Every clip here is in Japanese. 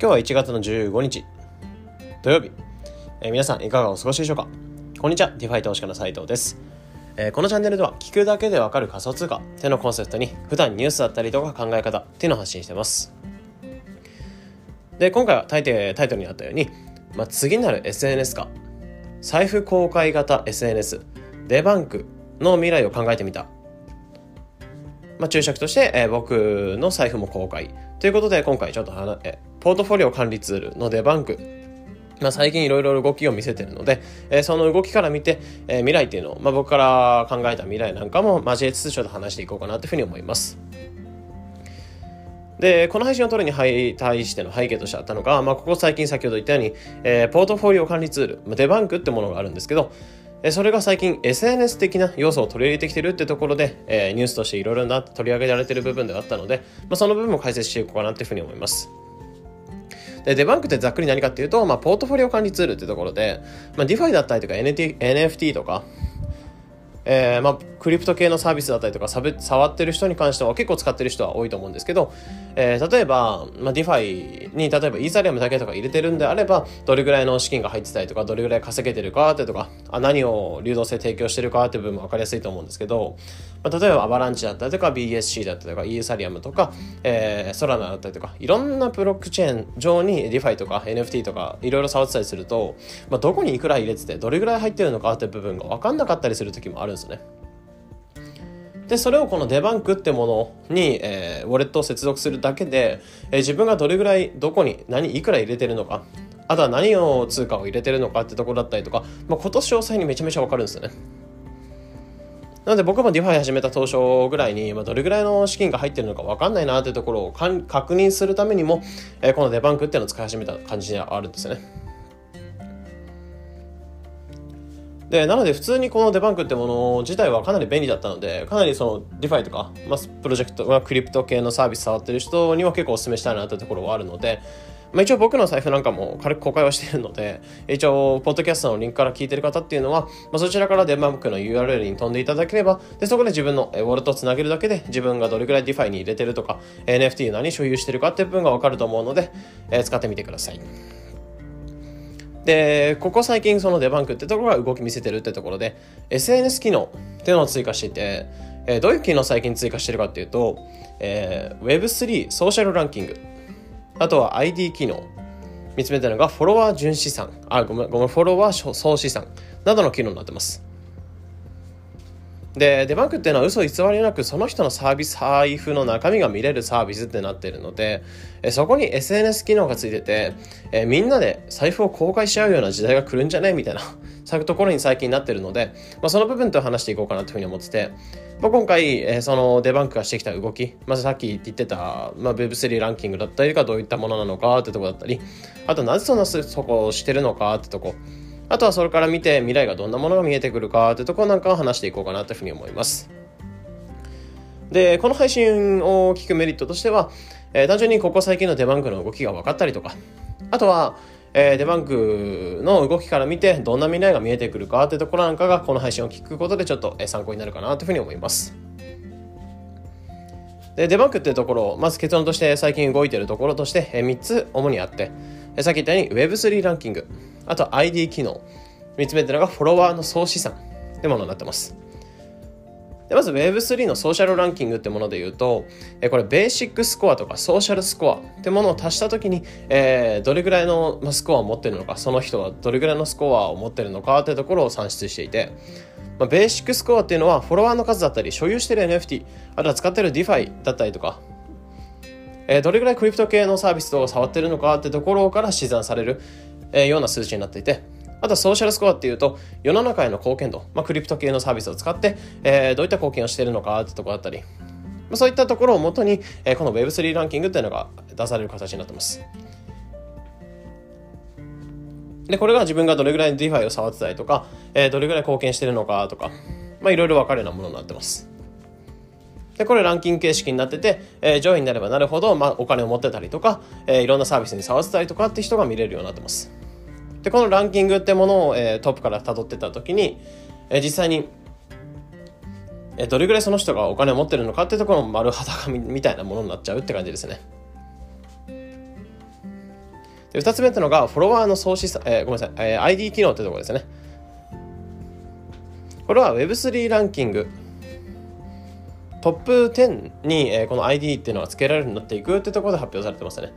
今日は1月の15日土曜日、えー皆さんいかがお過ごしでしょうか？こんにちはディファイ投資家の斉藤です、えーこのチャンネルでは聞くだけでわかる仮想通貨ってのコンセプトに普段ニュースだったりとか考え方っていうのを発信してます。で今回はタイタイトルにあったように、まあ、次なる SNS か財布公開型 SNS デバンクの未来を考えてみた。まあ、注釈として、えー僕の財布も公開。ということで今回ちょっと話、えーポートフォリオ管理ツールのデバンクまあ、最近いろいろ動きを見せてるので、えーその動きから見て、えー未来っていうのを、まあ、僕から考えた未来なんかも交えつつちょっと話していこうかなというふうに思います。で、この配信を取るに対しての背景としてあったのが、まあ、ここ最近先ほど言ったように、えーポートフォリオ管理ツール、まあデバンクってものがあるんですけど、それが最近 SNS 的な要素を取り入れてきてるってところで、えーニュースとしていろいろな取り上げられてる部分ではあったので、まあ、その部分も解説していこうかなっていうふうに思います。で、デバンクってざっくり何かっていうと、まあ、ポートフォリオ管理ツールってところで、まあ、DeFi だったりとか NFT, NFT とか、えーまあ、クリプト系のサービスだったりとかさぶ触ってる人に関しては結構使ってる人は多いと思うんですけど、えー例えば、まあ、DeFi に例えばイーサリアムだけとか入れてるんであればどれぐらいの資金が入ってたりとかどれぐらい稼げてるかってとかあ何を流動性提供してるかっていう部分も分かりやすいと思うんですけど、まあ、例えばアバランチだったりとか BSC だったりとかイーサリアムとか、えー、ソラナだったりとかいろんなブロックチェーン上に DeFi とか NFT とかいろいろ触ってたりすると、まあ、どこにいくら入れててどれぐらい入ってるのかって部分が分かんなかったりする時もあるんですよね。でそれをこのデバンクってものに、えーウォレットを接続するだけで、えー自分がどれぐらいどこに何いくら入れてるのかあとは何を通貨を入れてるのかってところだったりとか、まあ、今年詳細にめちゃめちゃわかるんですよね。なので僕も DeFi 始めた当初ぐらいに、まあ、どれぐらいの資金が入ってるのか分かんないなっていうところを確認するためにも、えーこのデバンクっていうのを使い始めた感じではあるんですよね。でなので普通にこのデバンクってもの自体はかなり便利だったのでかなりその DeFi とか、まあ、プロジェクト、まあ、クリプト系のサービス触ってる人には結構お勧めしたいなというところはあるので、まあ、一応僕の財布なんかも軽く公開はしているので一応ポッドキャストのリンクから聞いてる方っていうのは、まあ、そちらからデバンクの URL に飛んでいただければでそこで自分のウォレットをつなげるだけで自分がどれくらい DeFi に入れてるとか NFT 何所有してるかっていう部分が分かると思うので、えー使ってみてください。でここ最近そのデバンクってところが動き見せてるってところで SNS 機能っていうのを追加していて、えーどういう機能最近追加してるかっていうと、えー Web3 ソーシャルランキング。あとは ID 機能。見つめたのがフォロワー純資産あごめんごめんフォロワー総資産。などの機能になってます。でデバンクっていうのは嘘偽りなくその人のサービス財布の中身が見れるサービスってなってるのでそこに SNS 機能がついててえみんなで財布を公開し合うような時代が来るんじゃねみたいな そういうところに最近なってるので、まあ、その部分と話していこうかなというふうに思ってて、まあ、今回、えそのデバンクがしてきた動き、まずさっき言ってた、まあ、Web3 ランキングだったりがどういったものなのかってとこだったりあとなぜそんなそこをしてるのかってとこ。あとはそれから見て未来がどんなものが見えてくるかってところなんかを話していこうかなというふうに思います。で、この配信を聞くメリットとしては、えー単純にここ最近のデバンクの動きが分かったりとか、あとは、えーデバンクの動きから見てどんな未来が見えてくるかってところなんかがこの配信を聞くことでちょっと参考になるかなというふうに思います。でデバンクっていうところをまず結論として最近動いてるところとして3つ主にあってさっき言ったように Web3 ランキングあと ID 機能3つ目っていうのがフォロワーの総資産ってものになってます。でまず Web3 のソーシャルランキングってもので言うと、えこれベーシックスコアとかソーシャルスコアってものを足したときに、えーどれぐらいのスコアを持ってるのか、その人はどれぐらいのスコアを持ってるのかっていうところを算出していて、まあ、ベーシックスコアっていうのはフォロワーの数だったり、所有してる NFT、あとは使ってる DeFi だったりとか、えどれぐらいクリプト系のサービスと触ってるのかってところから試算される、えような数値になっていて、あとはソーシャルスコアっていうと、世の中への貢献度、まあ、クリプト系のサービスを使って、えどういった貢献をしているのかってところだったり、まそういったところをもとに、えこの Web3 ランキングっていうのが出される形になってます。で、これが自分がどれぐらい DeFi を触ってたりとか、えーどれぐらい貢献してるのかとか、まあいろいろ分かるようなものになってます。で、これランキング形式になってて、えー上位になればなるほど、まあ、お金を持ってたりとか、えーいろんなサービスに触ってたりとかって人が見れるようになってます。で、このランキングってものを、えートップから辿ってた時に、えー実際に、えーどれぐらいその人がお金を持ってるのかってところの丸裸みたいなものになっちゃうって感じですね。で2つ目ってのがフォロワーの総資産、えー、ごめんなさい、えー、ID 機能ってところですね。これは Web3 ランキング。トップ10に、えー、この ID っていうのが付けられるようになっていくってところで発表されてますね。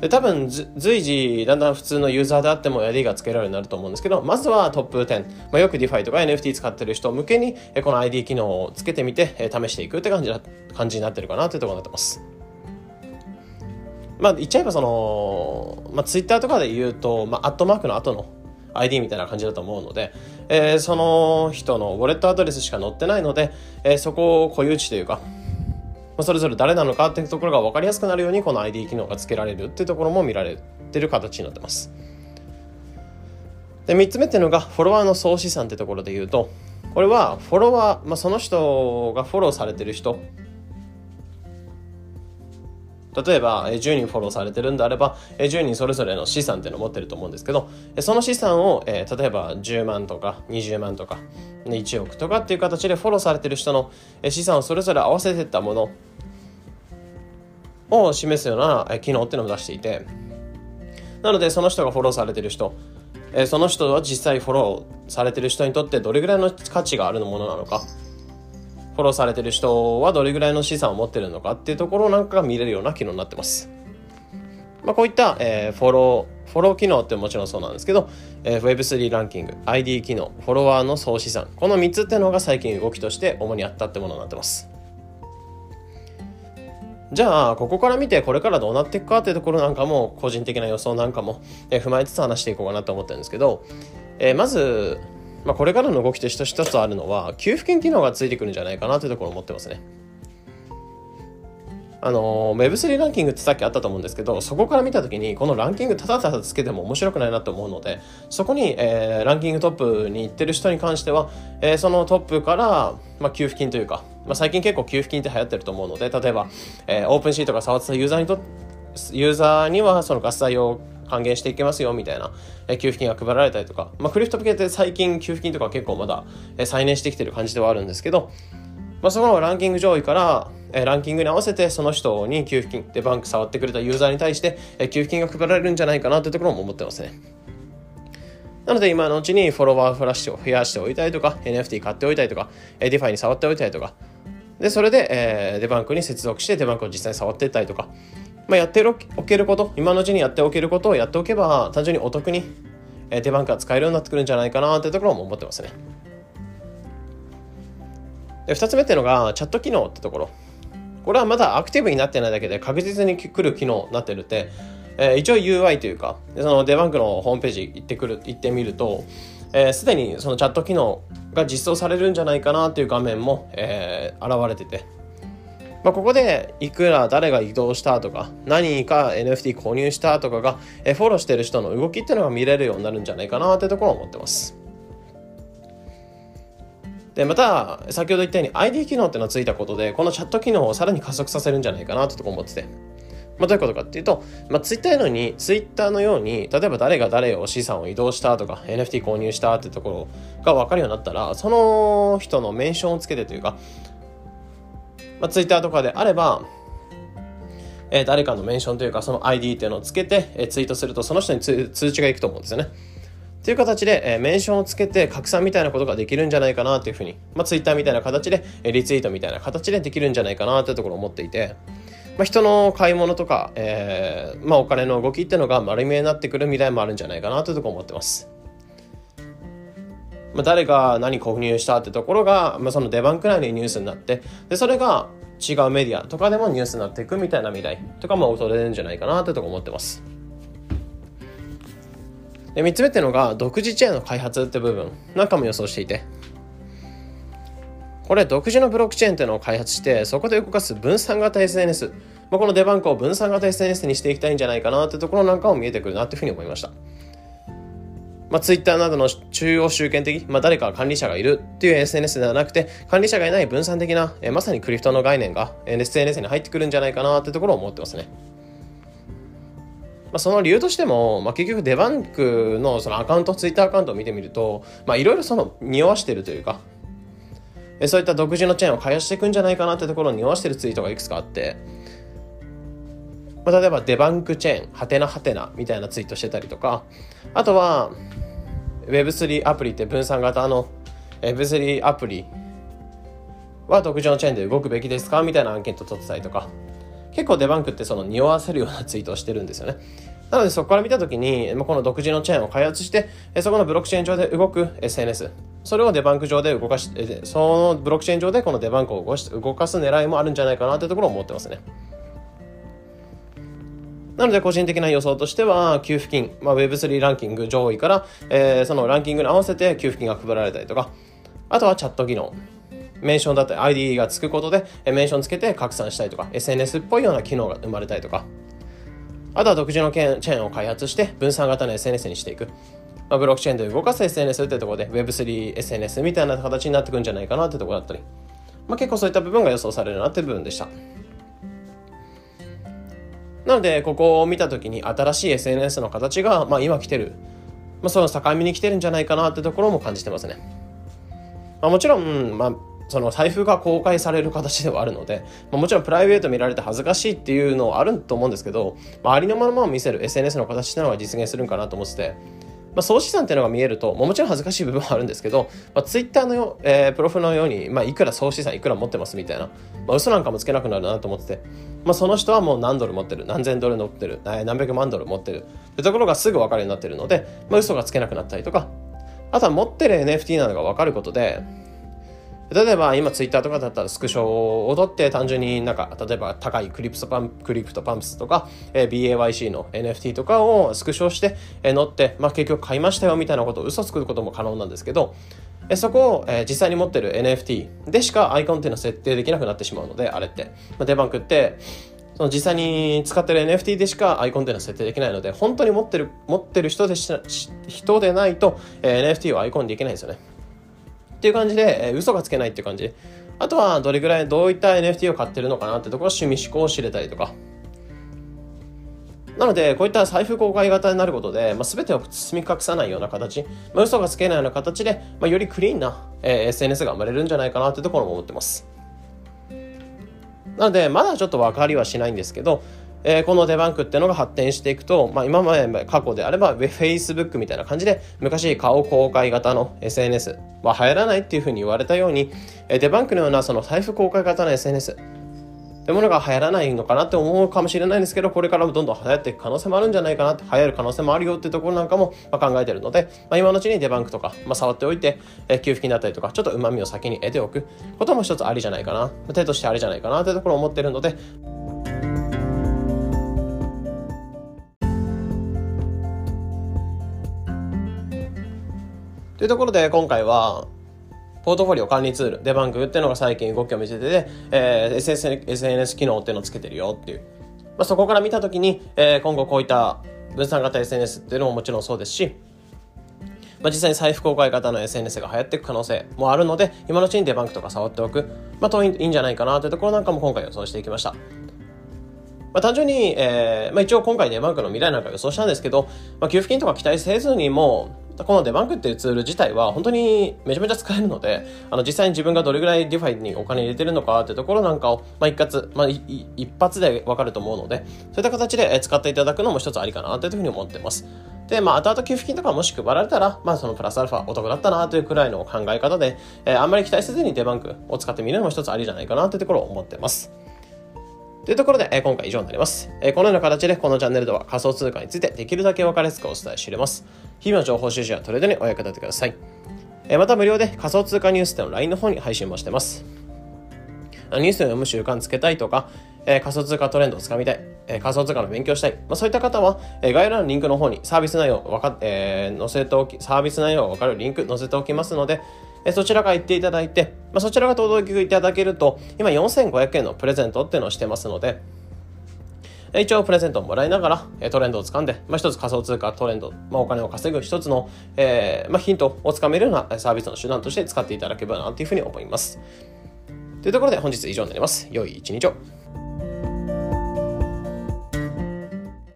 で多分随時だんだん普通のユーザーであっても ID が付けられるようになると思うんですけどまずはトップ10、まあ、よく DeFi とか NFT 使ってる人向けにこの ID 機能をつけてみて試していくって感じ感じになってるかなというところになってます。まあ言っちゃえばその、まあ、Twitter とかで言うと、まあ、アットマークの後の ID みたいな感じだと思うので、えー、その人のウォレットアドレスしか載ってないので、えー、そこを固有値というかまあそれぞれ誰なのかっていうところが分かりやすくなるようにこの ID 機能が付けられるっていうところも見られてる形になってます。で3つ目っていうのがフォロワーの総資産ってところで言うとこれはフォロワー、まあ、その人がフォローされてる人例えばえ10人フォローされてるんであればえ10人それぞれの資産っていうのを持ってると思うんですけどえその資産をえ例えば10万とか20万とか1億とかっていう形でフォローされてる人のえ資産をそれぞれ合わせてったものを示すようなえ機能っていうのを出していてなのでその人がフォローされてる人えその人は実際フォローされてる人にとってどれぐらいの価値があるものなのかフォローされてる人はどれぐらいの資産を持ってるのかっていうところなんかが見れるような機能になってます。まあ、こういった、えー、フォロー、フォロー機能ってもちろんそうなんですけど、えー、Web3 ランキング、ID 機能、フォロワーの総資産、この3つっていうのが最近動きとして主にあったってものになってます。じゃあ、ここから見てこれからどうなっていくかっていうところなんかも、個人的な予想なんかも、え踏まえつつ話していこうかなと思ってるんですけど、えー、まず、まあ、これからの動きとして一つあるのは、給付金機能がついてくるんじゃないかなというところを思ってますね。あの Web3 ランキングってさっきあったと思うんですけどそこから見た時にこのランキングただただつけても面白くないなと思うのでそこに、えー、ランキングトップに行ってる人に関しては、えー、そのトップから、まあ、給付金というか、まあ、最近結構給付金って流行ってると思うので例えば、えー、オープンシートが触ってたユーザーにとユーザーにはその合済を還元していけますよみたいな、え給付金が配られたりとか、まあ、クリプト向けて最近給付金とか結構まだ、え再燃してきてる感じではあるんですけど、まあ、そこのランキング上位から、えランキングに合わせてその人に給付金でバンク触ってくれたユーザーに対して、え給付金が配られるんじゃないかなというところも思ってますね。なので今のうちにフォロワーフラッシュを増やしておいたりとか NFT 買っておいたりとか DeFi に触っておいたりとか。でそれで、えー、デバンクに接続してデバンクを実際に触っていったりとか、まあ、やっておけること今のうちにやっておけることをやっておけば単純にお得に、えー、デバンクが使えるようになってくるんじゃないかなというところも思ってますね。で2つ目っていうのがチャット機能ってところこれはまだアクティブになってないだけで確実に来る機能になってるって、えー、一応 UI というかそのデバンクのホームページ行ってくる行ってみるとすで、えー、にそのチャット機能が実装されるんじゃないかなっていう画面も、えー、現れてて、まあ、ここでいくら誰が移動したとか何か NFT 購入したとかが、フォローしてる人の動きっていうのが見れるようになるんじゃないかなってところを思ってます。で、また、先ほど言ったように ID 機能っていうのがついたことで、このチャット機能をさらに加速させるんじゃないかなってとこ思ってて。まあ、どういうことかっていうと、まあ、ツイッターのように、ツイッターのように、例えば誰が誰を資産を移動したとか、NFT 購入したってところが分かるようになったら、その人のメンションをつけてというか、まあ、ツイッターとかであれば、えー、誰かのメンションというか、その ID っていうのをつけて、えー、ツイートすると、その人に通知がいくと思うんですよね。という形で、えー、メンションをつけて拡散みたいなことができるんじゃないかなというふうに、まあ、Twitter みたいな形で、えー、リツイートみたいな形でできるんじゃないかなというところを思っていて、まあ、人の買い物とか、えーまあ、お金の動きっていうのが丸見えになってくる未来もあるんじゃないかなというところを思ってます。まあ、誰が何購入したってところが、まあ、その出番くらいのニュースになってでそれが違うメディアとかでもニュースになっていくみたいな未来とかも恐れるんじゃないかなというとこ思ってます。で3つ目っていうのが独自チェーンの開発って部分なんかも予想していてこれ独自のブロックチェーンっていうのを開発してそこで動かす分散型 SNS まあ、このデバンクを分散型 SNS にしていきたいんじゃないかなってところなんかも見えてくるなっていうふうに思いました。まあ、Twitter などの中央集権的、まあ、誰か管理者がいるっていう SNS ではなくて、管理者がいない分散的な、えまさにクリプトの概念が SNS に入ってくるんじゃないかなってところを思ってますね。まあ、その理由としても、まあ、結局デバンクのそのアカウント、ツイッターアカウントを見てみると、いろいろその匂わしてるというか、そういった独自のチェーンを開発していくんじゃないかなってところを匂わしてるツイートがいくつかあって、まあ、例えばデバンクチェーン、はてなはてなみたいなツイートしてたりとか、あとは Web3 アプリって分散型の Web3 アプリは独自のチェーンで動くべきですか？みたいなアンケート取ってたりとか、結構デバンクってその匂わせるようなツイートをしてるんですよね。なのでそこから見たときに、この独自のチェーンを開発して、そこのブロックチェーン上で動く SNS、それをデバンク上で動かし、そのブロックチェーン上でこのデバンクを動かす狙いもあるんじゃないかなというところを思ってますね。なので個人的な予想としては、給付金、まあ、Web3 ランキング上位から、えー、そのランキングに合わせて給付金が配られたりとか、あとはチャット機能。メンションだったり ID がつくことで、メンションつけて拡散したりとか、SNS っぽいような機能が生まれたりとか、あとは独自のチェーンを開発して分散型の SNS にしていく。まあ、ブロックチェーンで動かす SNS ってところで Web3SNS みたいな形になってくんじゃないかなってところだったり、まあ、結構そういった部分が予想されるなって部分でした。なので、ここを見た時に新しい SNS の形が、まあ、今来てる、まあ、その境目に来てるんじゃないかなってところも感じてますね。まあ、もちろん、まあ、その財布が公開される形ではあるので、まあ、もちろんプライベート見られて恥ずかしいっていうのはあると思うんですけど、まあ、ありのままを見せる SNS の形っていうのは実現するんかなと思ってて、まあ、総資産っていうのが見えると、もちろん恥ずかしい部分はあるんですけど、まあ、Twitter のよ、えー、プロフのように、まあ、いくら総資産いくら持ってますみたいな、まあ、嘘なんかもつけなくなるなと思ってて、まあ、その人はもう何ドル持ってる、何千ドル持ってる、何百万ドル持ってるってところがすぐ分かるようになってるので、まあ、嘘がつけなくなったりとか、あとは持ってる NFT なのが分かることで、例えば今ツイッターとかだったらスクショを撮って単純になんか例えば高いクリプトパンクリプトパンクスとか、えー、BAYC の NFT とかをスクショして、えー、乗って、まあ、結局買いましたよみたいなことを嘘つくことも可能なんですけど、えー、そこを、えー、実際に持ってる NFT でしかアイコンっていうのは設定できなくなってしまうのであれって、まあ、デバンクってその実際に使ってる NFT でしかアイコンっていうのは設定できないので本当に持ってる持ってる人でし人でないと、えー、NFT をアイコンできないんですよね。っていう感じで、えー、嘘がつけないっていう感じ。あとは、どれぐらい、どういった NFT を買ってるのかなってところ、趣味思考を知れたりとか。なので、こういった財布公開型になることで、まあ、全てを包み隠さないような形、まあ、嘘がつけないような形で、まあ、よりクリーンな、えー、SNS が生まれるんじゃないかなというところも思ってます。なので、まだちょっと分かりはしないんですけど、えー、このデバンクっていうのが発展していくと、まあ、今まで過去であれば Facebook みたいな感じで昔顔公開型の SNS は流行らないっていうふうに言われたように、えー、デバンクのようなその財布公開型の SNS というものが流行らないのかなって思うかもしれないんですけど、これからもどんどん流行っていく可能性もあるんじゃないかなって、流行る可能性もあるよってところなんかも考えてるので、まあ、今のうちにデバンクとか、まあ、触っておいて、え給付金だったりとか、ちょっと旨味を先に得ておくことも一つありじゃないかな、手としてありじゃないかなというところを思ってるので、というところで今回はポートフォリオ管理ツール、デバンクっていうのが最近動きを見せてて、えー、SNS, SNS 機能っていうのをつけてるよっていう。まあ、そこから見たときに、えー、今後こういった分散型 SNS っていうのももちろんそうですし、まあ、実際に財布公開型の SNS が流行っていく可能性もあるので、今のうちにデバンクとか触っておく、まあ、といいんじゃないかなというところなんかも今回予想していきました。まあ、単純に、えーまあ、一応今回デバンクの未来なんか予想したんですけど、まあ、給付金とか期待せずにも、このデバンクっていうツール自体は本当にめちゃめちゃ使えるので、あの実際に自分がどれぐらいディファイにお金入れてるのかってところなんかを、まあ、一括、まあ、一発でわかると思うので、そういった形で使っていただくのも一つありかなというふうに思ってます。で、まあ、後々給付金とかもし配られたら、まあ、そのプラスアルファお得だったなというくらいの考え方で、えー、あんまり期待せずにデバンクを使ってみるのも一つありじゃないかなというところを思ってます。というところで、えー、今回以上になります、えー、このような形でこのチャンネルでは仮想通貨についてできるだけ分かりやすくお伝えしれます。日々の情報収集やトレードにお役立てください。えー、また無料で仮想通貨ニュースでの LINE の方に配信もしてます。ニュースを読む習慣つけたいとか、え、仮想通貨トレンドをつかみたい、え、仮想通貨の勉強したい、まあ、そういった方は、え、概要欄のリンクの方にサービス内容わか、えー、載せておき、サービス内容がわかるリンク載せておきますので、えそちらから行っていただいて、まあ、そちらが届けいただけると、今4500円のプレゼントっていうのをしてますので、一応プレゼントをもらいながらトレンドをつかんで、まあ、一つ仮想通貨トレンド、まあ、お金を稼ぐ一つの、えーまあ、ヒントをつかめるようなサービスの手段として使っていただければなというふうに思います。というところで本日以上になります。良い一日を。